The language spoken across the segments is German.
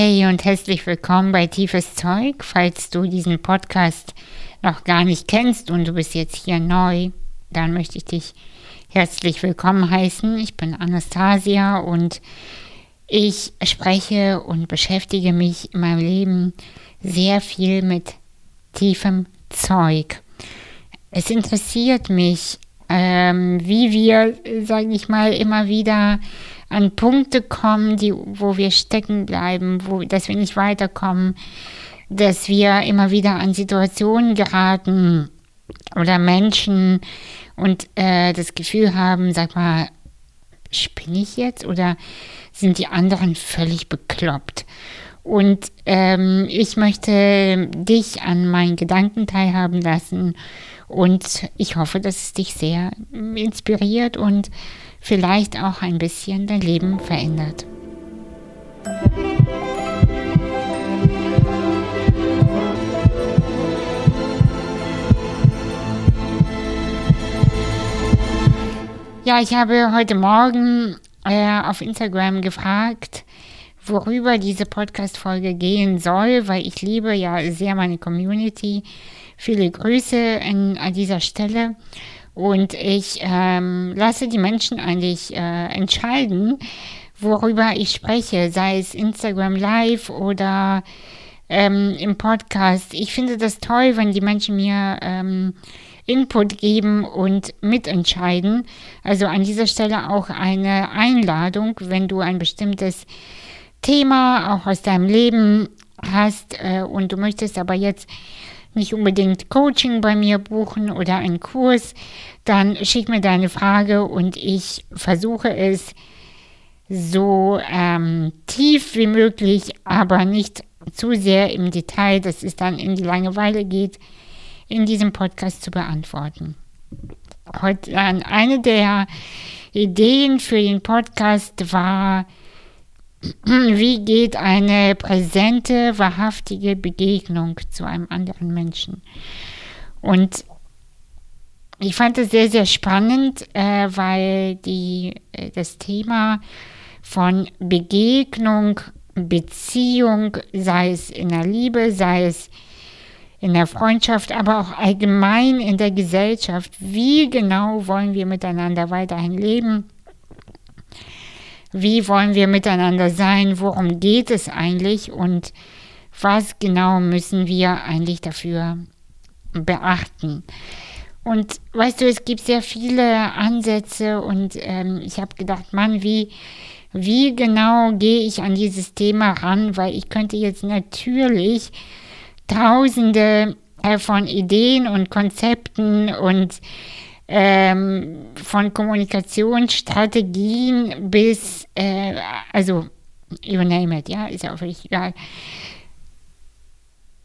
Hey und herzlich willkommen bei Tiefes Zeug. Falls du diesen Podcast noch gar nicht kennst und du bist jetzt hier neu, dann möchte ich dich herzlich willkommen heißen. Ich bin Anastasia und ich spreche und beschäftige mich in meinem Leben sehr viel mit tiefem Zeug. Es interessiert mich, ähm, wie wir, sage ich mal, immer wieder an Punkte kommen, die, wo wir stecken bleiben, wo, dass wir nicht weiterkommen, dass wir immer wieder an Situationen geraten oder Menschen und äh, das Gefühl haben, sag mal, spinne ich jetzt oder sind die anderen völlig bekloppt? Und ähm, ich möchte dich an meinen Gedanken teilhaben lassen und ich hoffe, dass es dich sehr inspiriert und vielleicht auch ein bisschen dein Leben verändert. Ja, ich habe heute Morgen äh, auf Instagram gefragt, worüber diese Podcast-Folge gehen soll, weil ich liebe ja sehr meine Community. Viele Grüße in, an dieser Stelle. Und ich ähm, lasse die Menschen eigentlich äh, entscheiden, worüber ich spreche, sei es Instagram Live oder ähm, im Podcast. Ich finde das toll, wenn die Menschen mir ähm, Input geben und mitentscheiden. Also an dieser Stelle auch eine Einladung, wenn du ein bestimmtes Thema auch aus deinem Leben hast äh, und du möchtest aber jetzt nicht unbedingt Coaching bei mir buchen oder einen Kurs, dann schick mir deine Frage und ich versuche es so ähm, tief wie möglich, aber nicht zu sehr im Detail, dass es dann in die Langeweile geht, in diesem Podcast zu beantworten. Heute, äh, eine der Ideen für den Podcast war, wie geht eine präsente, wahrhaftige Begegnung zu einem anderen Menschen? Und ich fand es sehr, sehr spannend, äh, weil die, äh, das Thema von Begegnung, Beziehung, sei es in der Liebe, sei es in der Freundschaft, aber auch allgemein in der Gesellschaft, wie genau wollen wir miteinander weiterhin leben? Wie wollen wir miteinander sein, worum geht es eigentlich? Und was genau müssen wir eigentlich dafür beachten. Und weißt du, es gibt sehr viele Ansätze und ähm, ich habe gedacht, Mann, wie, wie genau gehe ich an dieses Thema ran, weil ich könnte jetzt natürlich tausende äh, von Ideen und Konzepten und ähm, von Kommunikationsstrategien bis, äh, also, you name it, ja, ist ja auch völlig egal,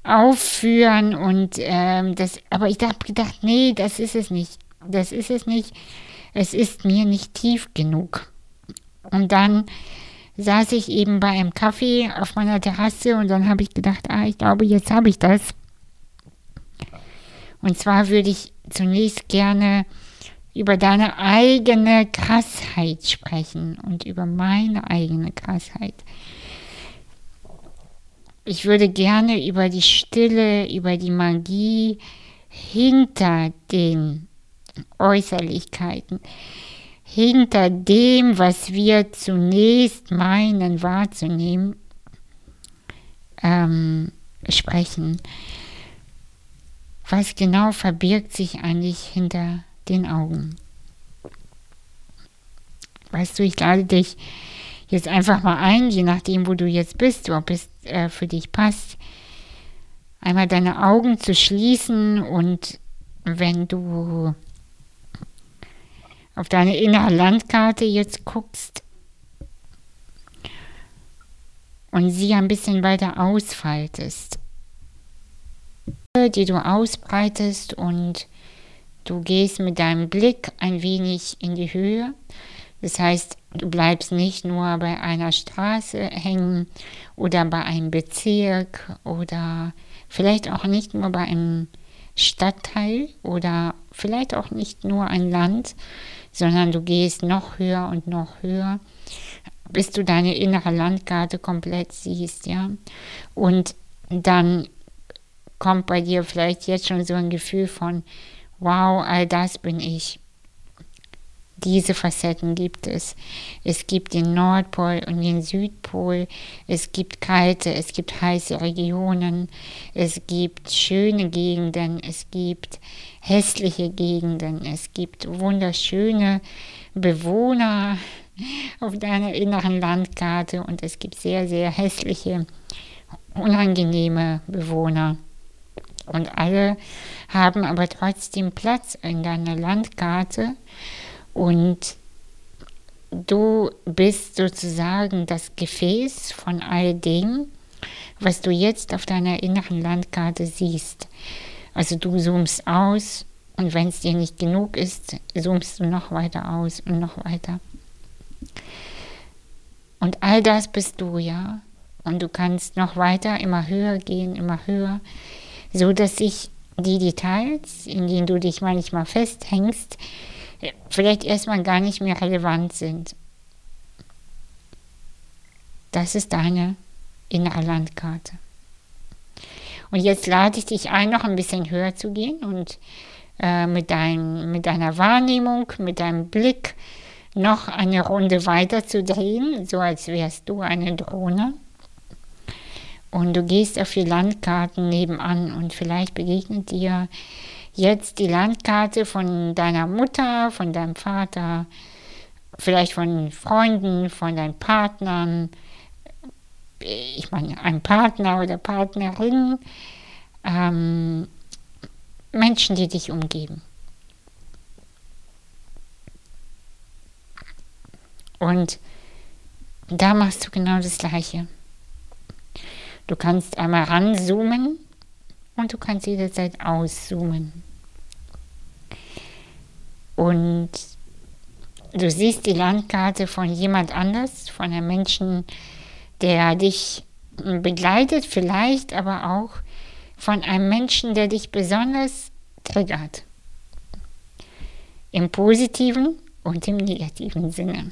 aufführen und ähm, das, aber ich habe gedacht, nee, das ist es nicht, das ist es nicht, es ist mir nicht tief genug. Und dann saß ich eben bei einem Kaffee auf meiner Terrasse und dann habe ich gedacht, ah, ich glaube, jetzt habe ich das. Und zwar würde ich zunächst gerne über deine eigene Krassheit sprechen und über meine eigene Krassheit. Ich würde gerne über die Stille, über die Magie hinter den Äußerlichkeiten, hinter dem, was wir zunächst meinen wahrzunehmen, ähm, sprechen. Was genau verbirgt sich eigentlich hinter den Augen? Weißt du, ich lade dich jetzt einfach mal ein, je nachdem, wo du jetzt bist, ob es äh, für dich passt, einmal deine Augen zu schließen und wenn du auf deine innere Landkarte jetzt guckst und sie ein bisschen weiter ausfaltest, die du ausbreitest und du gehst mit deinem Blick ein wenig in die Höhe. Das heißt, du bleibst nicht nur bei einer Straße hängen oder bei einem Bezirk oder vielleicht auch nicht nur bei einem Stadtteil oder vielleicht auch nicht nur ein Land, sondern du gehst noch höher und noch höher. bis du deine innere Landkarte komplett siehst, ja. Und dann kommt bei dir vielleicht jetzt schon so ein Gefühl von, wow, all das bin ich. Diese Facetten gibt es. Es gibt den Nordpol und den Südpol. Es gibt kalte, es gibt heiße Regionen. Es gibt schöne Gegenden. Es gibt hässliche Gegenden. Es gibt wunderschöne Bewohner auf deiner inneren Landkarte und es gibt sehr, sehr hässliche, unangenehme Bewohner. Und alle haben aber trotzdem Platz in deiner Landkarte und du bist sozusagen das Gefäß von all dem, was du jetzt auf deiner inneren Landkarte siehst. Also du zoomst aus und wenn es dir nicht genug ist, zoomst du noch weiter aus und noch weiter. Und all das bist du, ja. Und du kannst noch weiter, immer höher gehen, immer höher, so dass sich die Details, in denen du dich manchmal festhängst, vielleicht erstmal gar nicht mehr relevant sind. Das ist deine innere Landkarte. Und jetzt lade ich dich ein, noch ein bisschen höher zu gehen und äh, mit, dein, mit deiner Wahrnehmung, mit deinem Blick noch eine Runde weiter zu drehen, so als wärst du eine Drohne. Und du gehst auf die Landkarten nebenan und vielleicht begegnet dir jetzt die Landkarte von deiner Mutter, von deinem Vater, vielleicht von Freunden, von deinen Partnern, ich meine, ein Partner oder Partnerin, ähm, Menschen, die dich umgeben. Und da machst du genau das Gleiche. Du kannst einmal ranzoomen und du kannst jederzeit auszoomen. Und du siehst die Landkarte von jemand anders, von einem Menschen, der dich begleitet, vielleicht aber auch von einem Menschen, der dich besonders triggert. Im positiven und im negativen Sinne.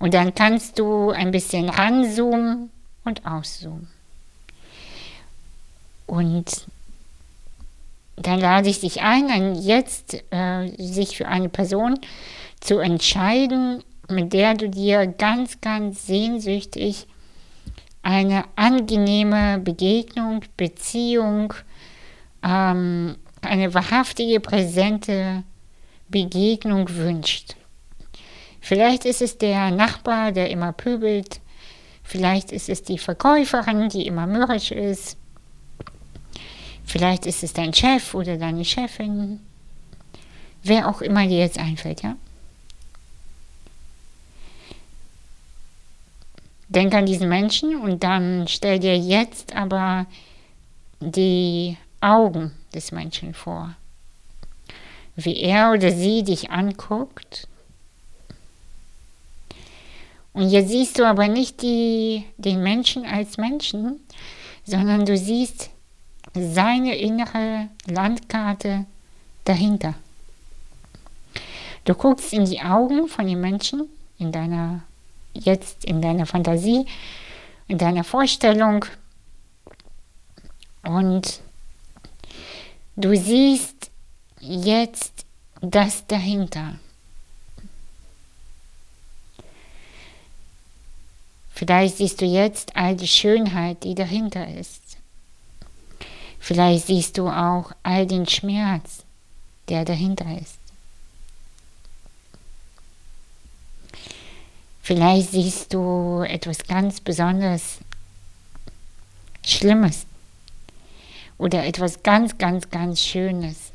Und dann kannst du ein bisschen ranzoomen und auszoomen. Und dann lade ich dich ein, jetzt äh, sich für eine Person zu entscheiden, mit der du dir ganz, ganz sehnsüchtig eine angenehme Begegnung, Beziehung, ähm, eine wahrhaftige, präsente Begegnung wünscht. Vielleicht ist es der Nachbar, der immer pöbelt. Vielleicht ist es die Verkäuferin, die immer mürrisch ist. Vielleicht ist es dein Chef oder deine Chefin. Wer auch immer dir jetzt einfällt, ja? Denk an diesen Menschen und dann stell dir jetzt aber die Augen des Menschen vor. Wie er oder sie dich anguckt und jetzt siehst du aber nicht die, den Menschen als Menschen, sondern du siehst seine innere Landkarte dahinter. Du guckst in die Augen von den Menschen, in deiner, jetzt in deiner Fantasie, in deiner Vorstellung und du siehst jetzt das dahinter. Vielleicht siehst du jetzt all die Schönheit, die dahinter ist. Vielleicht siehst du auch all den Schmerz, der dahinter ist. Vielleicht siehst du etwas ganz besonders Schlimmes oder etwas ganz, ganz, ganz Schönes.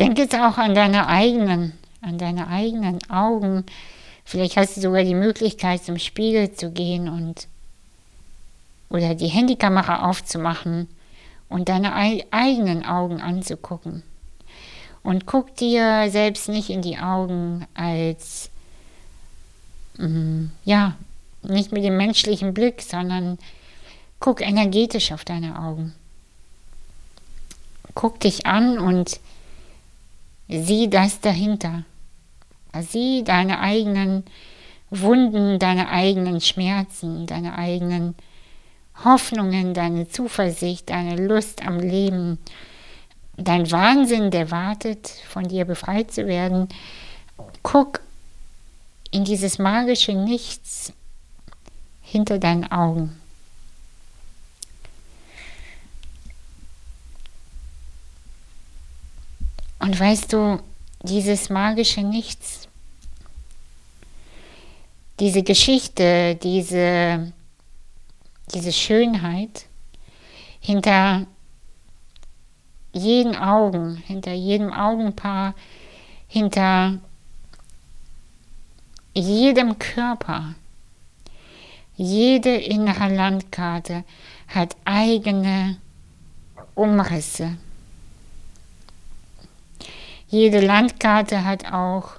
Denk jetzt auch an deine eigenen, an deine eigenen Augen. Vielleicht hast du sogar die Möglichkeit, zum Spiegel zu gehen und oder die Handykamera aufzumachen und deine eigenen Augen anzugucken. Und guck dir selbst nicht in die Augen als, mm, ja, nicht mit dem menschlichen Blick, sondern guck energetisch auf deine Augen. guck dich an und sieh das dahinter. Sieh deine eigenen Wunden, deine eigenen Schmerzen, deine eigenen Hoffnungen, deine Zuversicht, deine Lust am Leben, dein Wahnsinn, der wartet, von dir befreit zu werden. Guck in dieses magische Nichts hinter deinen Augen. Und weißt du, dieses magische Nichts, diese Geschichte, diese, diese Schönheit hinter jeden Augen, hinter jedem Augenpaar, hinter jedem Körper, jede innere Landkarte hat eigene Umrisse. Jede Landkarte hat auch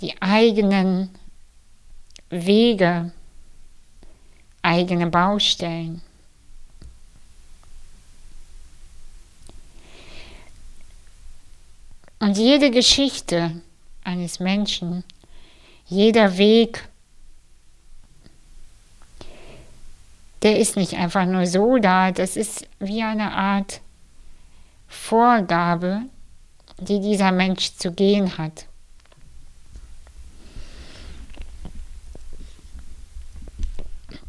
die eigenen Wege, eigene Baustellen. Und jede Geschichte eines Menschen, jeder Weg, der ist nicht einfach nur so da, das ist wie eine Art Vorgabe, die dieser Mensch zu gehen hat.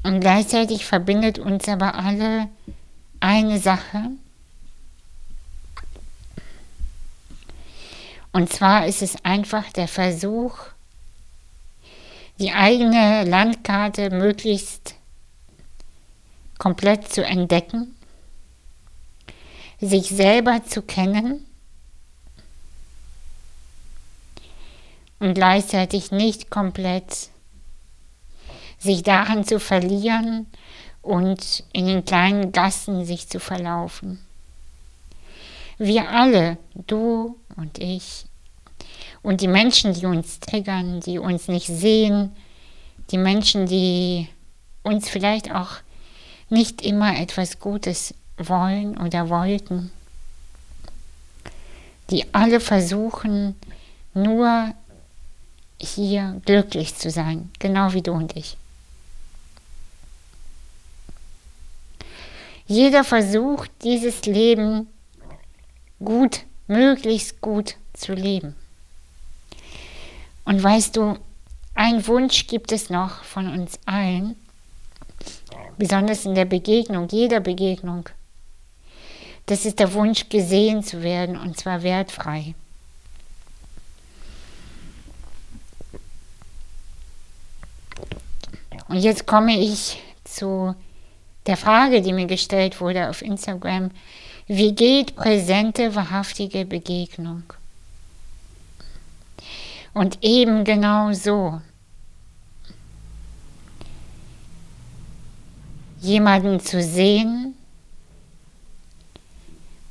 Und gleichzeitig verbindet uns aber alle eine Sache. Und zwar ist es einfach der Versuch, die eigene Landkarte möglichst komplett zu entdecken, sich selber zu kennen und gleichzeitig nicht komplett sich daran zu verlieren und in den kleinen Gassen sich zu verlaufen. Wir alle, du und ich, und die Menschen, die uns triggern, die uns nicht sehen, die Menschen, die uns vielleicht auch nicht immer etwas Gutes wollen oder wollten, die alle versuchen, nur hier glücklich zu sein, genau wie du und ich. Jeder versucht, dieses Leben gut, möglichst gut zu leben. Und weißt du, ein Wunsch gibt es noch von uns allen, besonders in der Begegnung, jeder Begegnung. Das ist der Wunsch, gesehen zu werden und zwar wertfrei. Und jetzt komme ich zu der Frage, die mir gestellt wurde auf Instagram. Wie geht präsente, wahrhaftige Begegnung? Und eben genau so. Jemanden zu sehen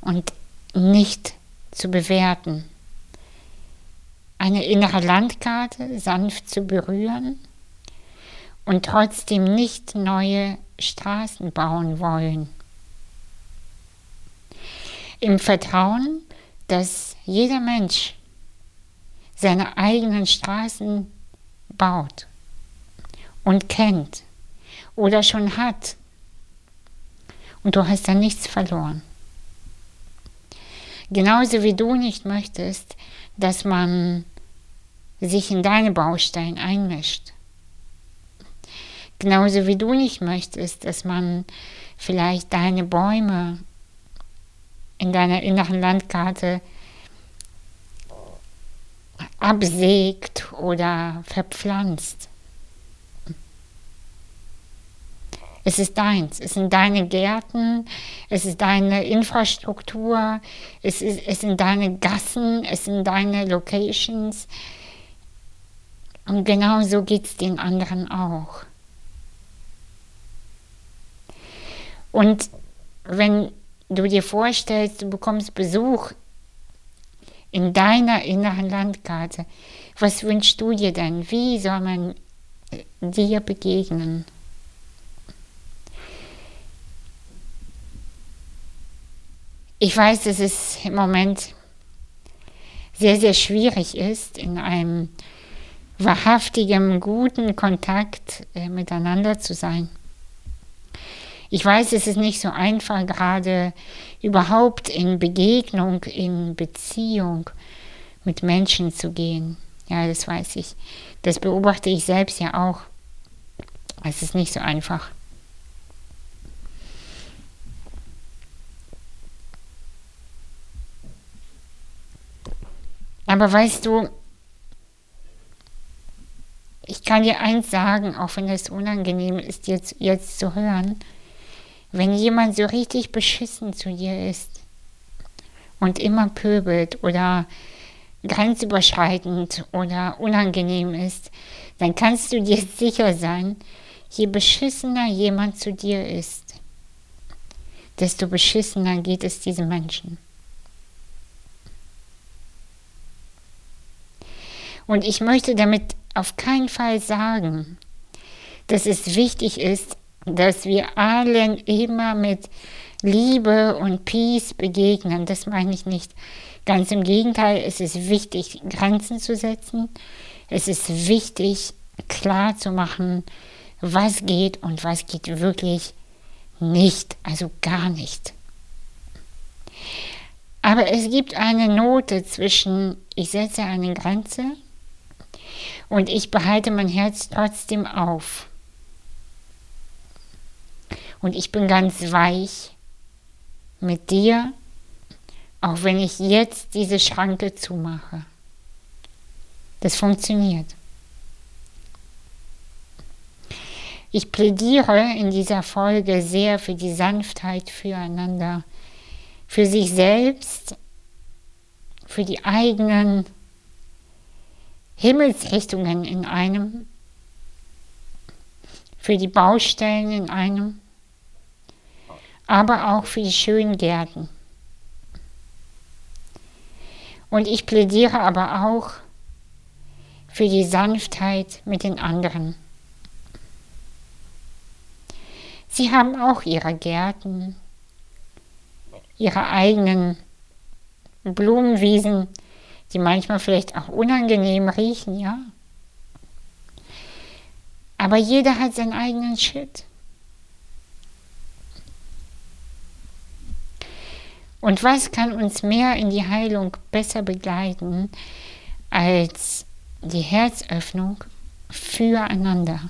und nicht zu bewerten. Eine innere Landkarte sanft zu berühren und trotzdem nicht neue Straßen bauen wollen. Im Vertrauen, dass jeder Mensch seine eigenen Straßen baut und kennt oder schon hat. Und du hast dann nichts verloren. Genauso wie du nicht möchtest, dass man sich in deine Bausteine einmischt. Genauso wie du nicht möchtest, dass man vielleicht deine Bäume in deiner inneren Landkarte absägt oder verpflanzt. Es ist deins, es sind deine Gärten, es ist deine Infrastruktur, es, ist, es sind deine Gassen, es sind deine Locations. Und genau so geht es den anderen auch. Und wenn du dir vorstellst, du bekommst Besuch in deiner inneren Landkarte, was wünschst du dir denn? Wie soll man dir begegnen? Ich weiß, dass es im Moment sehr, sehr schwierig ist, in einem wahrhaftigen, guten Kontakt äh, miteinander zu sein. Ich weiß, es ist nicht so einfach, gerade überhaupt in Begegnung, in Beziehung mit Menschen zu gehen. Ja, das weiß ich. Das beobachte ich selbst ja auch. Es ist nicht so einfach. Aber weißt du, ich kann dir eins sagen, auch wenn es unangenehm ist, jetzt, jetzt zu hören, wenn jemand so richtig beschissen zu dir ist und immer pöbelt oder grenzüberschreitend oder unangenehm ist, dann kannst du dir sicher sein, je beschissener jemand zu dir ist, desto beschissener geht es diesem Menschen. Und ich möchte damit auf keinen Fall sagen, dass es wichtig ist, dass wir allen immer mit Liebe und Peace begegnen. Das meine ich nicht. Ganz im Gegenteil, es ist wichtig, Grenzen zu setzen. Es ist wichtig, klar zu machen, was geht und was geht wirklich nicht, also gar nicht. Aber es gibt eine Note zwischen, ich setze eine Grenze und ich behalte mein Herz trotzdem auf. Und ich bin ganz weich mit dir, auch wenn ich jetzt diese Schranke zumache. Das funktioniert. Ich plädiere in dieser Folge sehr für die Sanftheit füreinander, für sich selbst, für die eigenen Himmelsrichtungen in einem, für die Baustellen in einem, aber auch für die schönen Gärten. Und ich plädiere aber auch für die Sanftheit mit den anderen. Sie haben auch ihre Gärten, ihre eigenen Blumenwiesen, die manchmal vielleicht auch unangenehm riechen, ja. Aber jeder hat seinen eigenen Shit. Und was kann uns mehr in die Heilung besser begleiten als die Herzöffnung füreinander?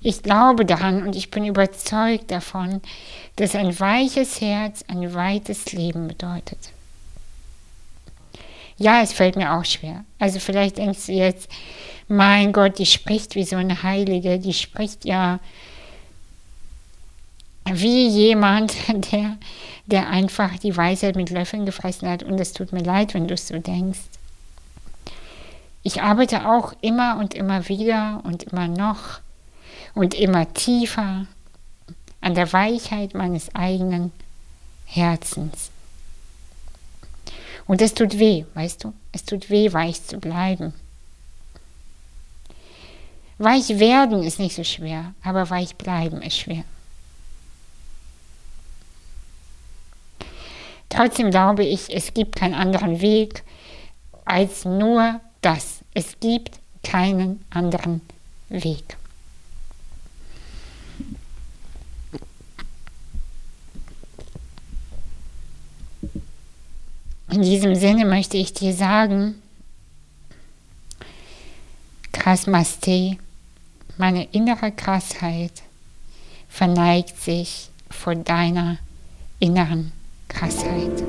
Ich glaube daran und ich bin überzeugt davon, dass ein weiches Herz ein weites Leben bedeutet. Ja, es fällt mir auch schwer. Also vielleicht denkst du jetzt, mein Gott, die spricht wie so eine Heilige, die spricht ja wie jemand, der, der einfach die Weisheit mit Löffeln gefressen hat. Und es tut mir leid, wenn du es so denkst. Ich arbeite auch immer und immer wieder und immer noch und immer tiefer an der Weichheit meines eigenen Herzens. Und es tut weh, weißt du? Es tut weh, weich zu bleiben. Weich werden ist nicht so schwer, aber weich bleiben ist schwer. Trotzdem glaube ich, es gibt keinen anderen Weg als nur das. Es gibt keinen anderen Weg. In diesem Sinne möchte ich dir sagen, Krasmaste, meine innere Krassheit verneigt sich vor deiner inneren حسرت